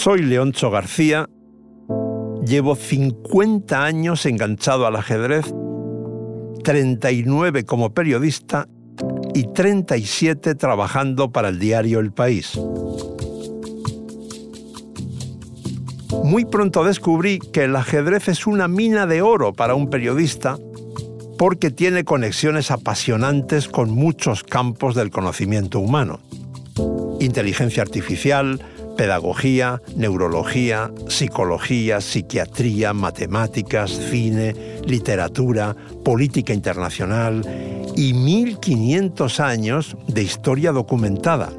Soy Leoncho García, llevo 50 años enganchado al ajedrez, 39 como periodista y 37 trabajando para el diario El País. Muy pronto descubrí que el ajedrez es una mina de oro para un periodista porque tiene conexiones apasionantes con muchos campos del conocimiento humano. Inteligencia artificial, pedagogía, neurología, psicología, psiquiatría, matemáticas, cine, literatura, política internacional y 1500 años de historia documentada.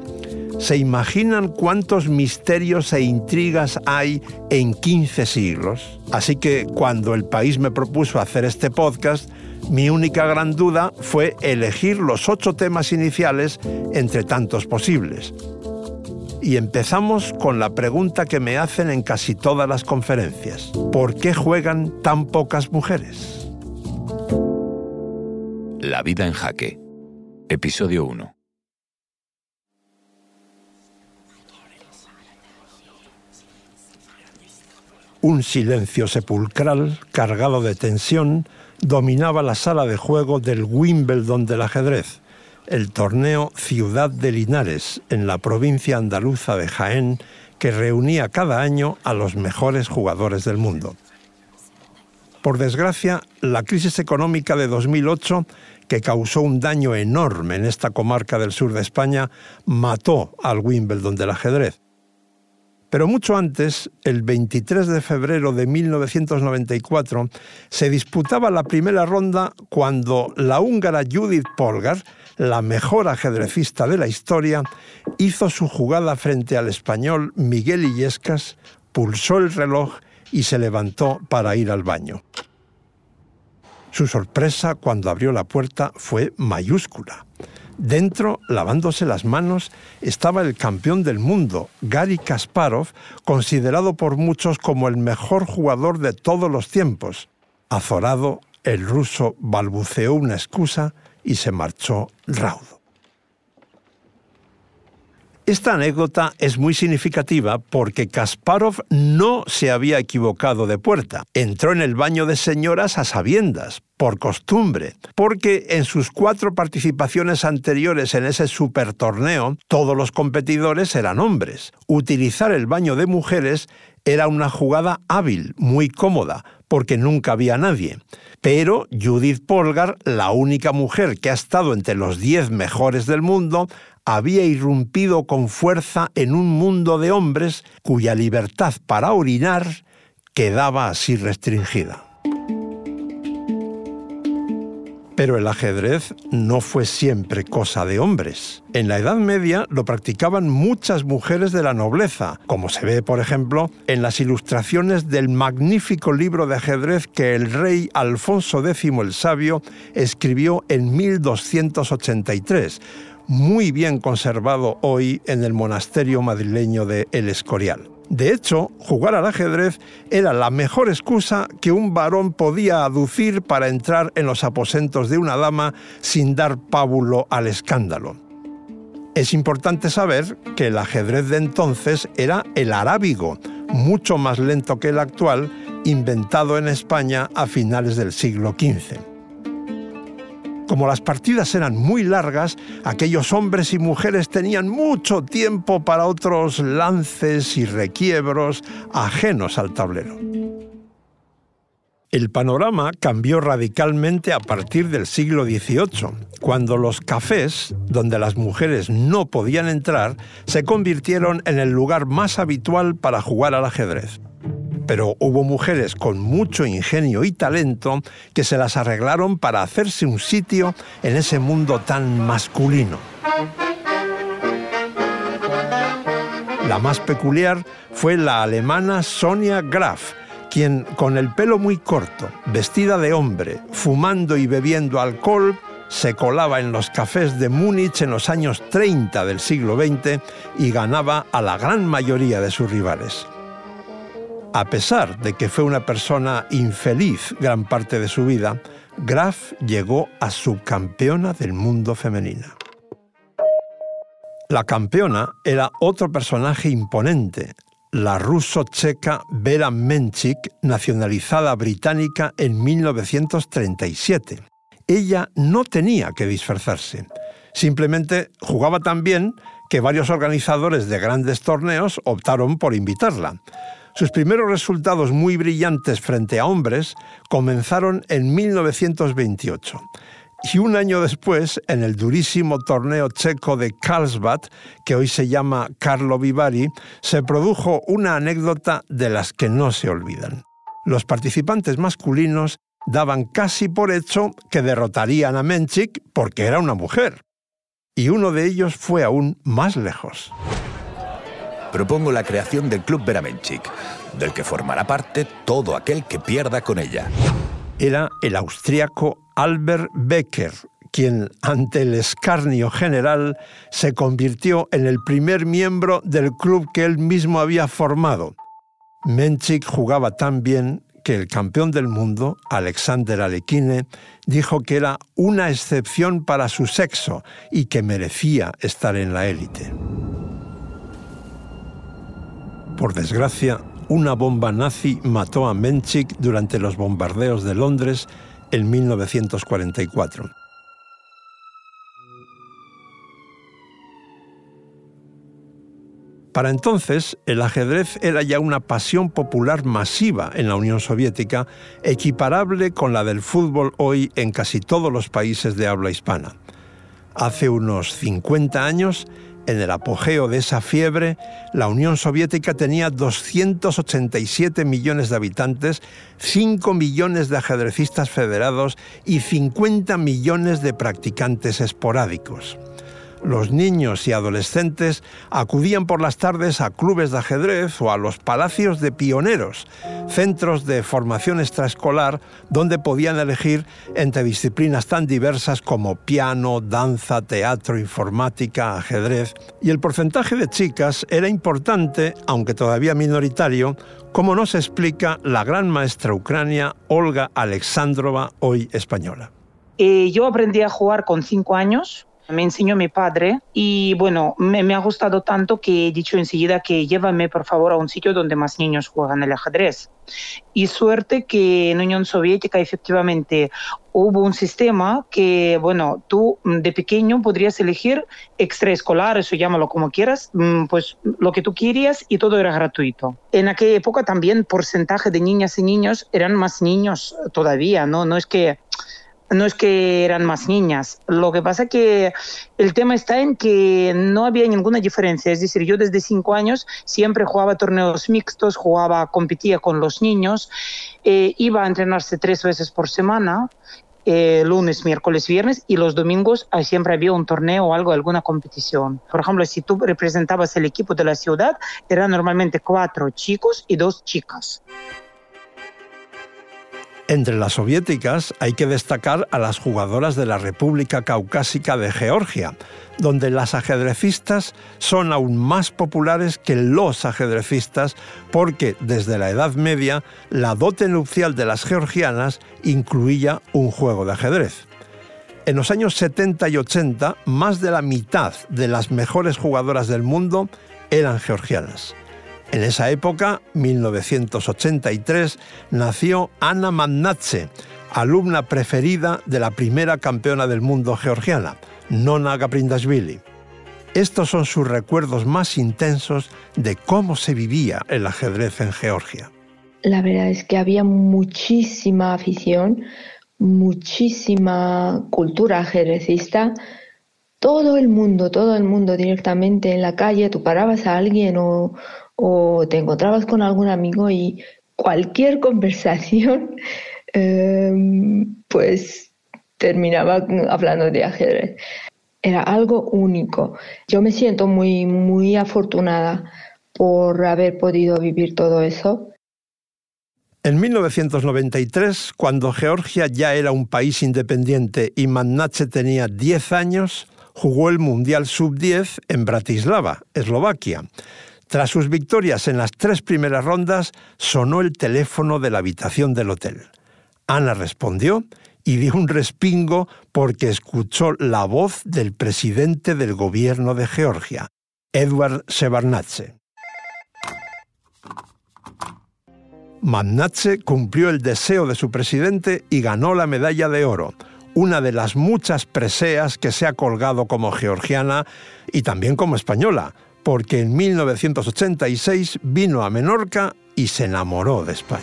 ¿Se imaginan cuántos misterios e intrigas hay en 15 siglos? Así que cuando el país me propuso hacer este podcast, mi única gran duda fue elegir los ocho temas iniciales entre tantos posibles y empezamos con la pregunta que me hacen en casi todas las conferencias. ¿Por qué juegan tan pocas mujeres? La vida en jaque. Episodio 1. Un silencio sepulcral, cargado de tensión, dominaba la sala de juego del Wimbledon del ajedrez el torneo Ciudad de Linares en la provincia andaluza de Jaén, que reunía cada año a los mejores jugadores del mundo. Por desgracia, la crisis económica de 2008, que causó un daño enorme en esta comarca del sur de España, mató al Wimbledon del ajedrez. Pero mucho antes, el 23 de febrero de 1994, se disputaba la primera ronda cuando la húngara Judith Polgar, la mejor ajedrecista de la historia, hizo su jugada frente al español Miguel Illescas, pulsó el reloj y se levantó para ir al baño. Su sorpresa cuando abrió la puerta fue mayúscula. Dentro, lavándose las manos, estaba el campeón del mundo, Gary Kasparov, considerado por muchos como el mejor jugador de todos los tiempos. Azorado, el ruso balbuceó una excusa y se marchó raudo. Esta anécdota es muy significativa porque Kasparov no se había equivocado de puerta. Entró en el baño de señoras a sabiendas, por costumbre, porque en sus cuatro participaciones anteriores en ese supertorneo, todos los competidores eran hombres. Utilizar el baño de mujeres era una jugada hábil, muy cómoda, porque nunca había nadie. Pero Judith Polgar, la única mujer que ha estado entre los diez mejores del mundo, había irrumpido con fuerza en un mundo de hombres cuya libertad para orinar quedaba así restringida. Pero el ajedrez no fue siempre cosa de hombres. En la Edad Media lo practicaban muchas mujeres de la nobleza, como se ve, por ejemplo, en las ilustraciones del magnífico libro de ajedrez que el rey Alfonso X el Sabio escribió en 1283 muy bien conservado hoy en el monasterio madrileño de El Escorial. De hecho, jugar al ajedrez era la mejor excusa que un varón podía aducir para entrar en los aposentos de una dama sin dar pábulo al escándalo. Es importante saber que el ajedrez de entonces era el arábigo, mucho más lento que el actual, inventado en España a finales del siglo XV. Como las partidas eran muy largas, aquellos hombres y mujeres tenían mucho tiempo para otros lances y requiebros ajenos al tablero. El panorama cambió radicalmente a partir del siglo XVIII, cuando los cafés, donde las mujeres no podían entrar, se convirtieron en el lugar más habitual para jugar al ajedrez pero hubo mujeres con mucho ingenio y talento que se las arreglaron para hacerse un sitio en ese mundo tan masculino. La más peculiar fue la alemana Sonia Graf, quien con el pelo muy corto, vestida de hombre, fumando y bebiendo alcohol, se colaba en los cafés de Múnich en los años 30 del siglo XX y ganaba a la gran mayoría de sus rivales. A pesar de que fue una persona infeliz gran parte de su vida, Graf llegó a subcampeona del mundo femenina. La campeona era otro personaje imponente, la ruso-checa Vera Menchik, nacionalizada británica en 1937. Ella no tenía que disfrazarse, simplemente jugaba tan bien que varios organizadores de grandes torneos optaron por invitarla. Sus primeros resultados muy brillantes frente a hombres comenzaron en 1928 y un año después, en el durísimo torneo checo de Karlsbad, que hoy se llama Carlo Vivari, se produjo una anécdota de las que no se olvidan. Los participantes masculinos daban casi por hecho que derrotarían a Menchik porque era una mujer. Y uno de ellos fue aún más lejos. Propongo la creación del Club Veramenchik, del que formará parte todo aquel que pierda con ella. Era el austriaco Albert Becker, quien ante el escarnio general se convirtió en el primer miembro del club que él mismo había formado. Menchik jugaba tan bien que el campeón del mundo, Alexander Alekhine, dijo que era una excepción para su sexo y que merecía estar en la élite. Por desgracia, una bomba nazi mató a Menchik durante los bombardeos de Londres en 1944. Para entonces, el ajedrez era ya una pasión popular masiva en la Unión Soviética, equiparable con la del fútbol hoy en casi todos los países de habla hispana. Hace unos 50 años, en el apogeo de esa fiebre, la Unión Soviética tenía 287 millones de habitantes, 5 millones de ajedrecistas federados y 50 millones de practicantes esporádicos los niños y adolescentes acudían por las tardes a clubes de ajedrez o a los palacios de pioneros, centros de formación extraescolar donde podían elegir entre disciplinas tan diversas como piano, danza, teatro, informática, ajedrez. Y el porcentaje de chicas era importante, aunque todavía minoritario, como nos explica la gran maestra ucrania Olga Alexandrova, hoy española. Eh, yo aprendí a jugar con cinco años me enseñó mi padre y bueno, me, ha gustado tanto que he dicho enseguida que llévame por favor a un sitio donde más niños juegan el ajedrez. Y suerte que en Unión Soviética efectivamente hubo un sistema que, bueno, tú de pequeño podrías elegir extraescolar, eso llámalo como quieras, mm, pues lo que tú querías y todo era gratuito. En aquella época también porcentaje de niñas y niños eran más niños todavía, ¿no? No es que no es que eran más niñas. Lo que pasa que el tema está en que no había ninguna diferencia. Es decir, yo desde cinco años siempre jugaba torneos mixtos, jugaba, competía con los niños, eh, iba a entrenarse tres veces por semana. Eh, lunes, miércoles, viernes y los domingos siempre había un torneo o algo, alguna competición. Por ejemplo, si tú representabas el equipo de la ciudad, eran normalmente cuatro chicos y dos chicas. Entre las soviéticas hay que destacar a las jugadoras de la República Caucásica de Georgia, donde las ajedrecistas son aún más populares que los ajedrecistas porque desde la Edad Media la dote nupcial de las georgianas incluía un juego de ajedrez. En los años 70 y 80, más de la mitad de las mejores jugadoras del mundo eran georgianas. En esa época, 1983, nació Ana Mannatze, alumna preferida de la primera campeona del mundo georgiana, Nona Gaprindashvili. Estos son sus recuerdos más intensos de cómo se vivía el ajedrez en Georgia. La verdad es que había muchísima afición, muchísima cultura ajedrecista. Todo el mundo, todo el mundo directamente en la calle, tú parabas a alguien o, o te encontrabas con algún amigo y cualquier conversación em, pues terminaba hablando de ajedrez. Era algo único. Yo me siento muy, muy afortunada por haber podido vivir todo eso. En 1993, cuando Georgia ya era un país independiente y Mannache tenía 10 años, jugó el Mundial Sub-10 en Bratislava, Eslovaquia. Tras sus victorias en las tres primeras rondas, sonó el teléfono de la habitación del hotel. Ana respondió y dio un respingo porque escuchó la voz del presidente del gobierno de Georgia, Edward Shevardnadze. Magnace cumplió el deseo de su presidente y ganó la medalla de oro, una de las muchas preseas que se ha colgado como georgiana y también como española, porque en 1986 vino a Menorca y se enamoró de España.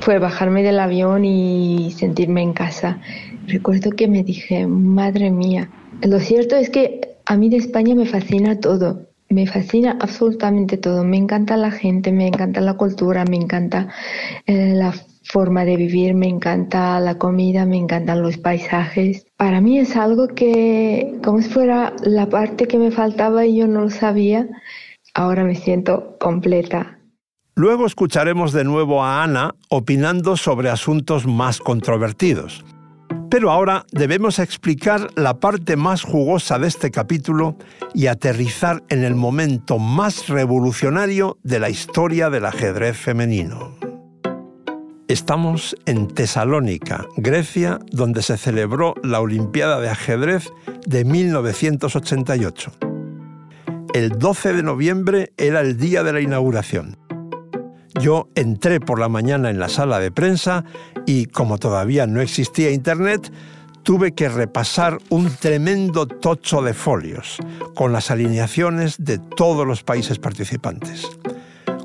Fue bajarme del avión y sentirme en casa. Recuerdo que me dije, madre mía, lo cierto es que a mí de España me fascina todo, me fascina absolutamente todo. Me encanta la gente, me encanta la cultura, me encanta eh, la forma de vivir, me encanta la comida, me encantan los paisajes. Para mí es algo que, como si fuera la parte que me faltaba y yo no lo sabía, ahora me siento completa. Luego escucharemos de nuevo a Ana opinando sobre asuntos más controvertidos. Pero ahora debemos explicar la parte más jugosa de este capítulo y aterrizar en el momento más revolucionario de la historia del ajedrez femenino. Estamos en Tesalónica, Grecia, donde se celebró la Olimpiada de Ajedrez de 1988. El 12 de noviembre era el día de la inauguración. Yo entré por la mañana en la sala de prensa y como todavía no existía Internet, tuve que repasar un tremendo tocho de folios con las alineaciones de todos los países participantes.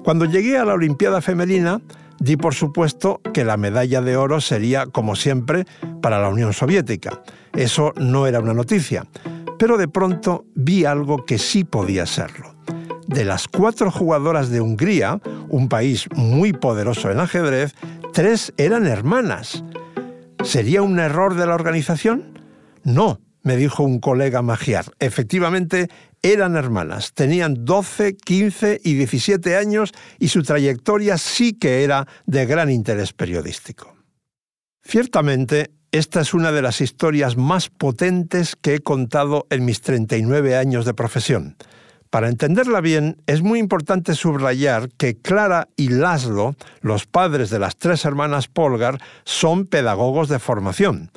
Cuando llegué a la Olimpiada Femenina, di por supuesto que la medalla de oro sería, como siempre, para la Unión Soviética. Eso no era una noticia. Pero de pronto vi algo que sí podía serlo de las cuatro jugadoras de Hungría, un país muy poderoso en ajedrez, tres eran hermanas. ¿Sería un error de la organización? No, me dijo un colega magiar. Efectivamente, eran hermanas. Tenían 12, 15 y 17 años y su trayectoria sí que era de gran interés periodístico. Ciertamente, esta es una de las historias más potentes que he contado en mis 39 años de profesión. Para entenderla bien, es muy importante subrayar que Clara y Laszlo, los padres de las tres hermanas Polgar, son pedagogos de formación.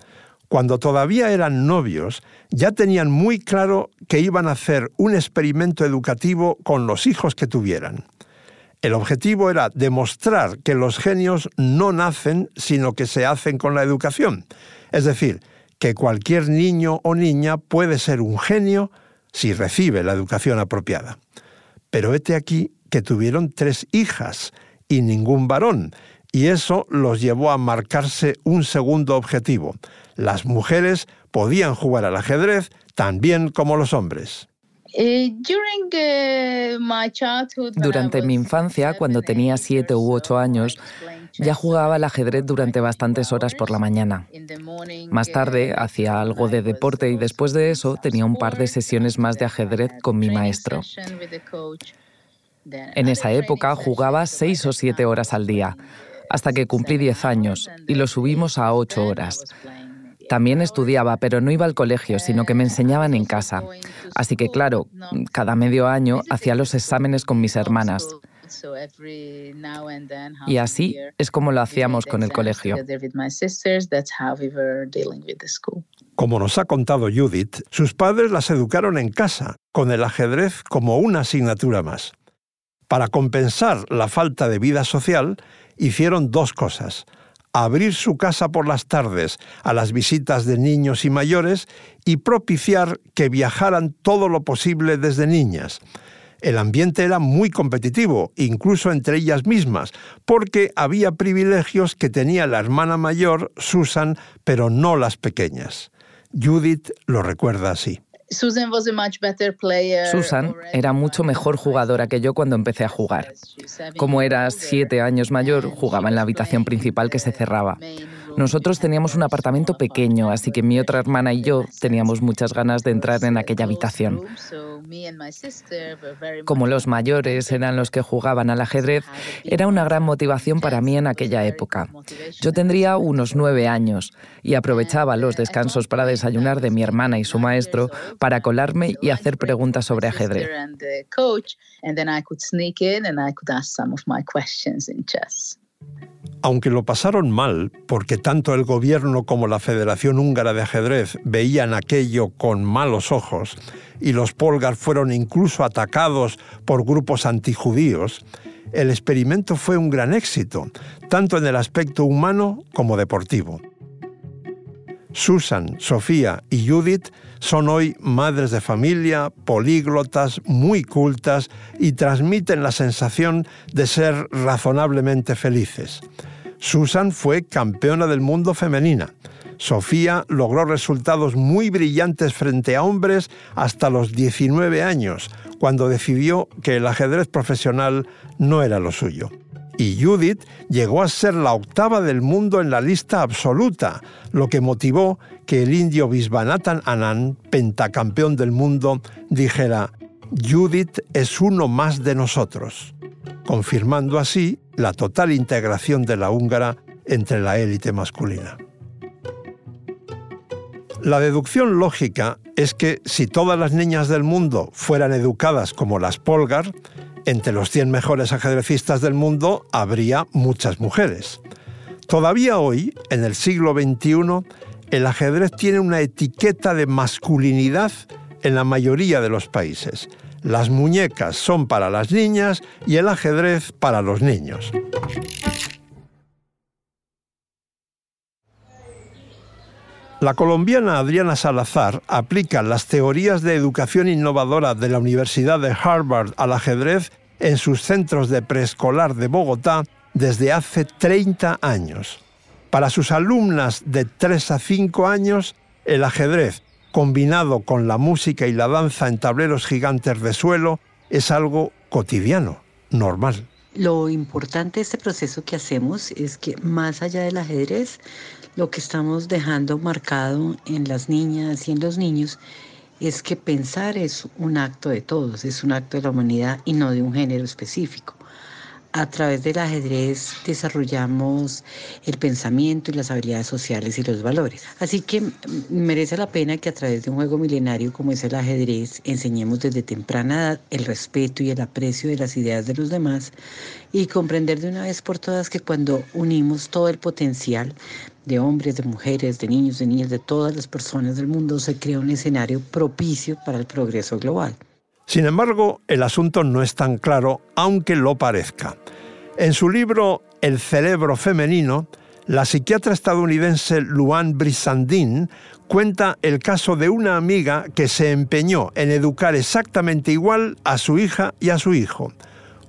Cuando todavía eran novios, ya tenían muy claro que iban a hacer un experimento educativo con los hijos que tuvieran. El objetivo era demostrar que los genios no nacen, sino que se hacen con la educación. Es decir, que cualquier niño o niña puede ser un genio si recibe la educación apropiada. Pero hete aquí que tuvieron tres hijas y ningún varón, y eso los llevó a marcarse un segundo objetivo. Las mujeres podían jugar al ajedrez tan bien como los hombres. Eh, Durante mi infancia, cuando tenía siete u ocho años, ya jugaba al ajedrez durante bastantes horas por la mañana. Más tarde hacía algo de deporte y después de eso tenía un par de sesiones más de ajedrez con mi maestro. En esa época jugaba seis o siete horas al día, hasta que cumplí diez años y lo subimos a ocho horas. También estudiaba, pero no iba al colegio, sino que me enseñaban en casa. Así que, claro, cada medio año hacía los exámenes con mis hermanas. Y así es como lo hacíamos con el colegio. Como nos ha contado Judith, sus padres las educaron en casa, con el ajedrez como una asignatura más. Para compensar la falta de vida social, hicieron dos cosas abrir su casa por las tardes a las visitas de niños y mayores y propiciar que viajaran todo lo posible desde niñas. El ambiente era muy competitivo, incluso entre ellas mismas, porque había privilegios que tenía la hermana mayor, Susan, pero no las pequeñas. Judith lo recuerda así. Susan era mucho mejor jugadora que yo cuando empecé a jugar. Como era siete años mayor, jugaba en la habitación principal que se cerraba. Nosotros teníamos un apartamento pequeño, así que mi otra hermana y yo teníamos muchas ganas de entrar en aquella habitación. Como los mayores eran los que jugaban al ajedrez, era una gran motivación para mí en aquella época. Yo tendría unos nueve años y aprovechaba los descansos para desayunar de mi hermana y su maestro para colarme y hacer preguntas sobre ajedrez. Aunque lo pasaron mal, porque tanto el gobierno como la Federación Húngara de Ajedrez veían aquello con malos ojos, y los Polgar fueron incluso atacados por grupos antijudíos, el experimento fue un gran éxito, tanto en el aspecto humano como deportivo. Susan, Sofía y Judith son hoy madres de familia, políglotas, muy cultas y transmiten la sensación de ser razonablemente felices. Susan fue campeona del mundo femenina. Sofía logró resultados muy brillantes frente a hombres hasta los 19 años, cuando decidió que el ajedrez profesional no era lo suyo y Judith llegó a ser la octava del mundo en la lista absoluta, lo que motivó que el indio Visvanathan Anand, pentacampeón del mundo, dijera, Judith es uno más de nosotros, confirmando así la total integración de la húngara entre la élite masculina. La deducción lógica es que si todas las niñas del mundo fueran educadas como las Polgar, entre los 100 mejores ajedrecistas del mundo habría muchas mujeres. Todavía hoy, en el siglo XXI, el ajedrez tiene una etiqueta de masculinidad en la mayoría de los países. Las muñecas son para las niñas y el ajedrez para los niños. La colombiana Adriana Salazar aplica las teorías de educación innovadora de la Universidad de Harvard al ajedrez en sus centros de preescolar de Bogotá desde hace 30 años. Para sus alumnas de 3 a 5 años, el ajedrez, combinado con la música y la danza en tableros gigantes de suelo, es algo cotidiano, normal. Lo importante de este proceso que hacemos es que más allá del ajedrez, lo que estamos dejando marcado en las niñas y en los niños es que pensar es un acto de todos, es un acto de la humanidad y no de un género específico a través del ajedrez desarrollamos el pensamiento y las habilidades sociales y los valores. Así que merece la pena que a través de un juego milenario como es el ajedrez enseñemos desde temprana edad el respeto y el aprecio de las ideas de los demás y comprender de una vez por todas que cuando unimos todo el potencial de hombres, de mujeres, de niños, de niñas, de todas las personas del mundo, se crea un escenario propicio para el progreso global. Sin embargo, el asunto no es tan claro, aunque lo parezca. En su libro El cerebro femenino, la psiquiatra estadounidense Luan Brissandin cuenta el caso de una amiga que se empeñó en educar exactamente igual a su hija y a su hijo.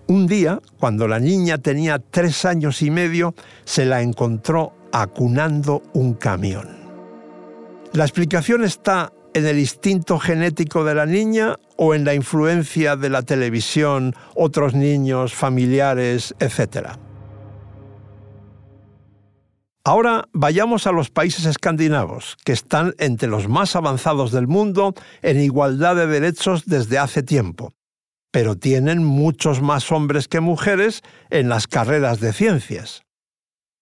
Un día, cuando la niña tenía tres años y medio, se la encontró acunando un camión. La explicación está en el instinto genético de la niña o en la influencia de la televisión, otros niños, familiares, etc. Ahora vayamos a los países escandinavos, que están entre los más avanzados del mundo en igualdad de derechos desde hace tiempo, pero tienen muchos más hombres que mujeres en las carreras de ciencias.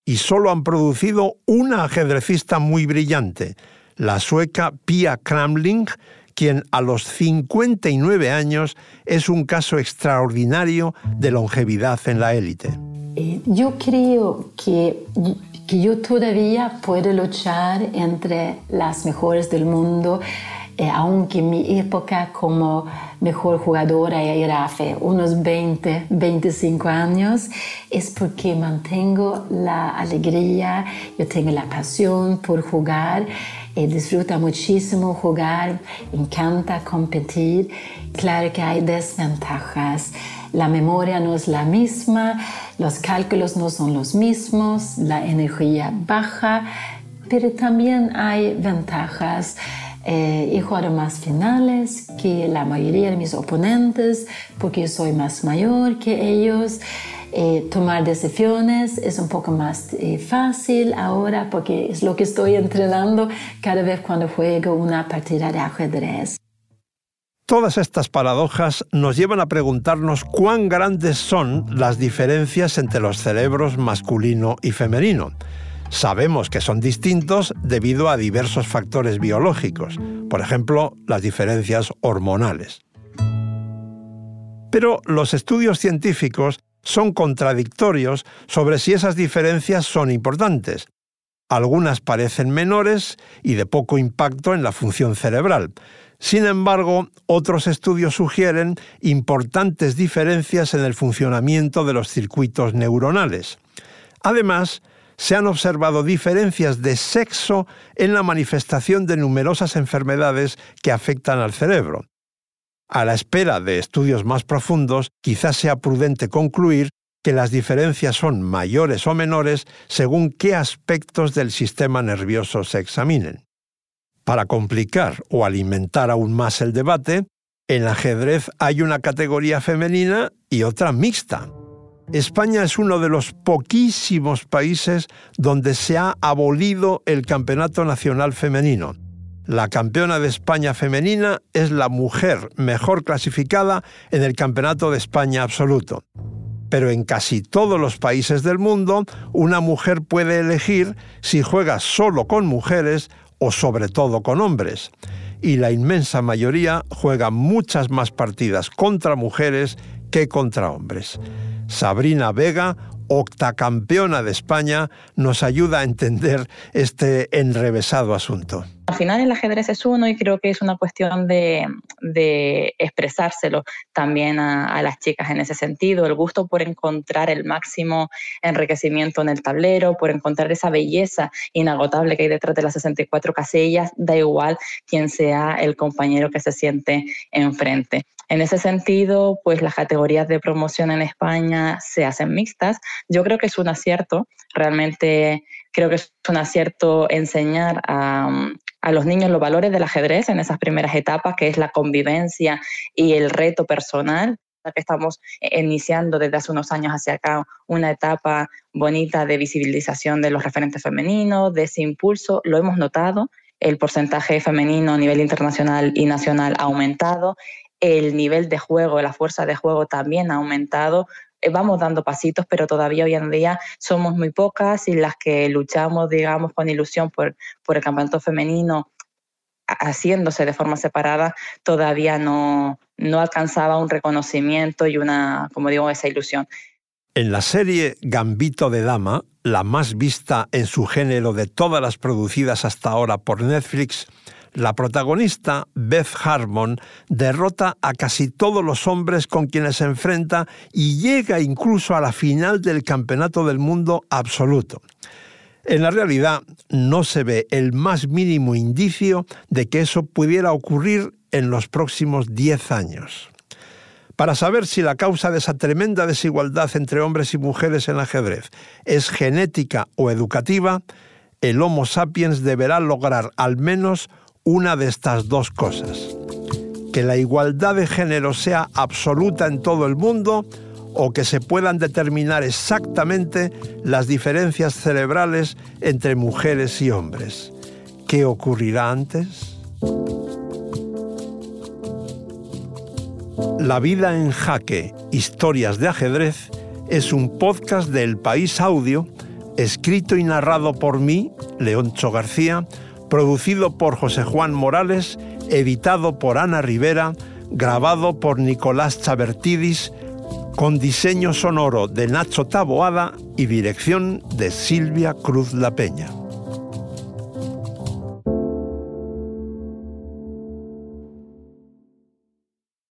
Y solo han producido una ajedrecista muy brillante, la sueca Pia Kramling, quien a los 59 años es un caso extraordinario de longevidad en la élite. Eh, yo creo que, que yo todavía puedo luchar entre las mejores del mundo eh, aunque mi época como mejor jugadora era hace unos 20, 25 años, es porque mantengo la alegría, yo tengo la pasión por jugar, y disfruta muchísimo jugar, encanta competir. Claro que hay desventajas. La memoria no es la misma, los cálculos no son los mismos, la energía baja, pero también hay ventajas eh, he jugado más finales que la mayoría de mis oponentes porque soy más mayor que ellos. Eh, tomar decisiones es un poco más eh, fácil ahora porque es lo que estoy entrenando cada vez cuando juego una partida de ajedrez. Todas estas paradojas nos llevan a preguntarnos cuán grandes son las diferencias entre los cerebros masculino y femenino. Sabemos que son distintos debido a diversos factores biológicos, por ejemplo, las diferencias hormonales. Pero los estudios científicos son contradictorios sobre si esas diferencias son importantes. Algunas parecen menores y de poco impacto en la función cerebral. Sin embargo, otros estudios sugieren importantes diferencias en el funcionamiento de los circuitos neuronales. Además, se han observado diferencias de sexo en la manifestación de numerosas enfermedades que afectan al cerebro. A la espera de estudios más profundos, quizás sea prudente concluir que las diferencias son mayores o menores según qué aspectos del sistema nervioso se examinen. Para complicar o alimentar aún más el debate, en ajedrez hay una categoría femenina y otra mixta. España es uno de los poquísimos países donde se ha abolido el Campeonato Nacional Femenino. La campeona de España femenina es la mujer mejor clasificada en el Campeonato de España absoluto. Pero en casi todos los países del mundo, una mujer puede elegir si juega solo con mujeres o sobre todo con hombres. Y la inmensa mayoría juega muchas más partidas contra mujeres que contra hombres. Sabrina Vega, octacampeona de España, nos ayuda a entender este enrevesado asunto. Al final el ajedrez es uno y creo que es una cuestión de, expresárselo también a, las chicas en ese sentido, el gusto por encontrar el máximo enriquecimiento en el tablero, por encontrar esa belleza inagotable que hay detrás de las 64 casillas, da igual quién sea el compañero que se siente enfrente. En ese sentido, pues las categorías de promoción en España se hacen mixtas. Yo creo que es un acierto, realmente creo que es un acierto enseñar a, los niños los valores del ajedrez en esas primeras etapas, que es la convivencia y el reto personal que estamos iniciando desde hace unos años hacia acá una etapa bonita de visibilización de los referentes femeninos, de ese impulso, lo hemos notado, el porcentaje femenino a nivel internacional y nacional ha aumentado, el nivel de juego, la fuerza de juego también ha aumentado. Eh, vamos dando pasitos, pero todavía hoy en día somos muy pocas y las que luchamos, digamos, con ilusión por, por el campeonato femenino haciéndose de forma separada, todavía no, no alcanzaba un reconocimiento y una, como digo, esa ilusión. En la serie Gambito de Dama, la más vista en su género de todas las producidas hasta ahora por Netflix, la protagonista, Beth Harmon, derrota a casi todos los hombres con quienes se enfrenta y llega incluso a la final del Campeonato del Mundo absoluto. En la realidad, no se ve el más mínimo indicio de que eso pudiera ocurrir en los próximos 10 años. Para saber si la causa de esa tremenda desigualdad entre hombres y mujeres en ajedrez es genética o educativa, el Homo sapiens deberá lograr al menos una de estas dos cosas. Que la igualdad de género sea absoluta en todo el mundo o que se puedan determinar exactamente las diferencias cerebrales entre mujeres y hombres. ¿Qué ocurrirá antes? La vida en jaque, historias de ajedrez, es un podcast del País Audio, escrito y narrado por mí, Leoncho García, producido por José Juan Morales, editado por Ana Rivera, grabado por Nicolás Chabertidis, con diseño sonoro de Nacho Taboada y dirección de Silvia Cruz La Peña.